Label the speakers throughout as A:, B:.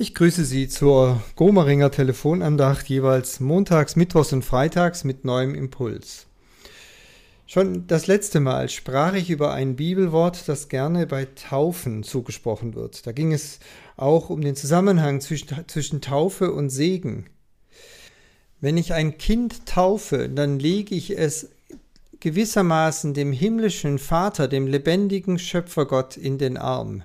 A: Ich grüße Sie zur Gomeringer Telefonandacht jeweils montags, mittwochs und freitags mit neuem Impuls. Schon das letzte Mal sprach ich über ein Bibelwort, das gerne bei Taufen zugesprochen wird. Da ging es auch um den Zusammenhang zwischen, zwischen Taufe und Segen. Wenn ich ein Kind taufe, dann lege ich es gewissermaßen dem himmlischen Vater, dem lebendigen Schöpfergott in den Arm.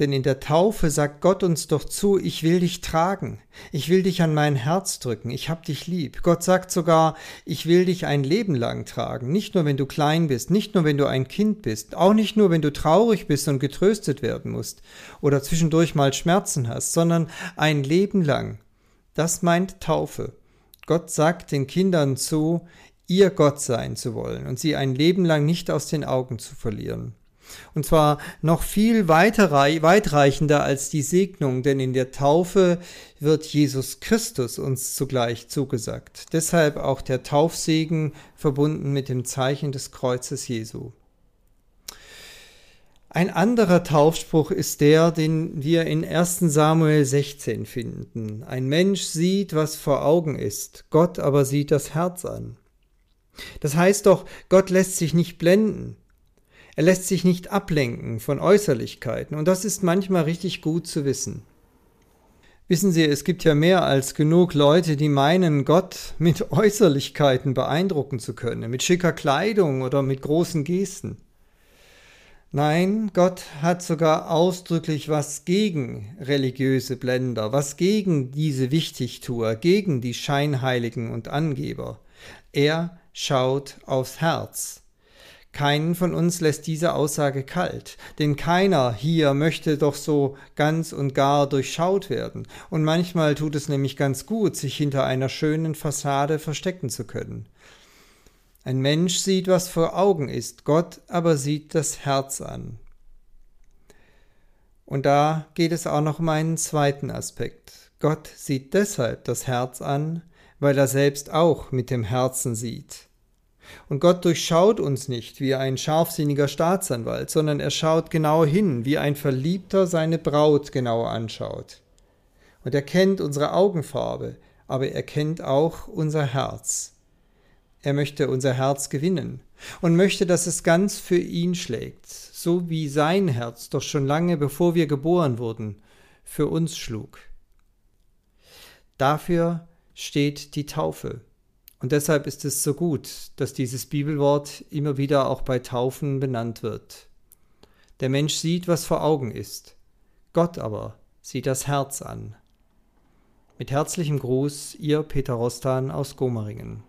A: Denn in der Taufe sagt Gott uns doch zu, ich will dich tragen, ich will dich an mein Herz drücken, ich hab dich lieb. Gott sagt sogar, ich will dich ein Leben lang tragen, nicht nur wenn du klein bist, nicht nur wenn du ein Kind bist, auch nicht nur wenn du traurig bist und getröstet werden musst oder zwischendurch mal Schmerzen hast, sondern ein Leben lang. Das meint Taufe. Gott sagt den Kindern zu, ihr Gott sein zu wollen und sie ein Leben lang nicht aus den Augen zu verlieren. Und zwar noch viel weitreichender als die Segnung, denn in der Taufe wird Jesus Christus uns zugleich zugesagt. Deshalb auch der Taufsegen verbunden mit dem Zeichen des Kreuzes Jesu. Ein anderer Taufspruch ist der, den wir in 1 Samuel 16 finden. Ein Mensch sieht, was vor Augen ist, Gott aber sieht das Herz an. Das heißt doch, Gott lässt sich nicht blenden. Er lässt sich nicht ablenken von Äußerlichkeiten und das ist manchmal richtig gut zu wissen. Wissen Sie, es gibt ja mehr als genug Leute, die meinen, Gott mit Äußerlichkeiten beeindrucken zu können, mit schicker Kleidung oder mit großen Gesten. Nein, Gott hat sogar ausdrücklich was gegen religiöse Blender, was gegen diese Wichtigtuer, gegen die Scheinheiligen und Angeber. Er schaut aufs Herz. Keinen von uns lässt diese Aussage kalt, denn keiner hier möchte doch so ganz und gar durchschaut werden, und manchmal tut es nämlich ganz gut, sich hinter einer schönen Fassade verstecken zu können. Ein Mensch sieht, was vor Augen ist, Gott aber sieht das Herz an. Und da geht es auch noch um einen zweiten Aspekt. Gott sieht deshalb das Herz an, weil er selbst auch mit dem Herzen sieht. Und Gott durchschaut uns nicht wie ein scharfsinniger Staatsanwalt, sondern er schaut genau hin, wie ein Verliebter seine Braut genau anschaut. Und er kennt unsere Augenfarbe, aber er kennt auch unser Herz. Er möchte unser Herz gewinnen und möchte, dass es ganz für ihn schlägt, so wie sein Herz doch schon lange bevor wir geboren wurden, für uns schlug. Dafür steht die Taufe. Und deshalb ist es so gut, dass dieses Bibelwort immer wieder auch bei Taufen benannt wird. Der Mensch sieht, was vor Augen ist. Gott aber sieht das Herz an. Mit herzlichem Gruß, Ihr Peter Rostan aus Gomeringen.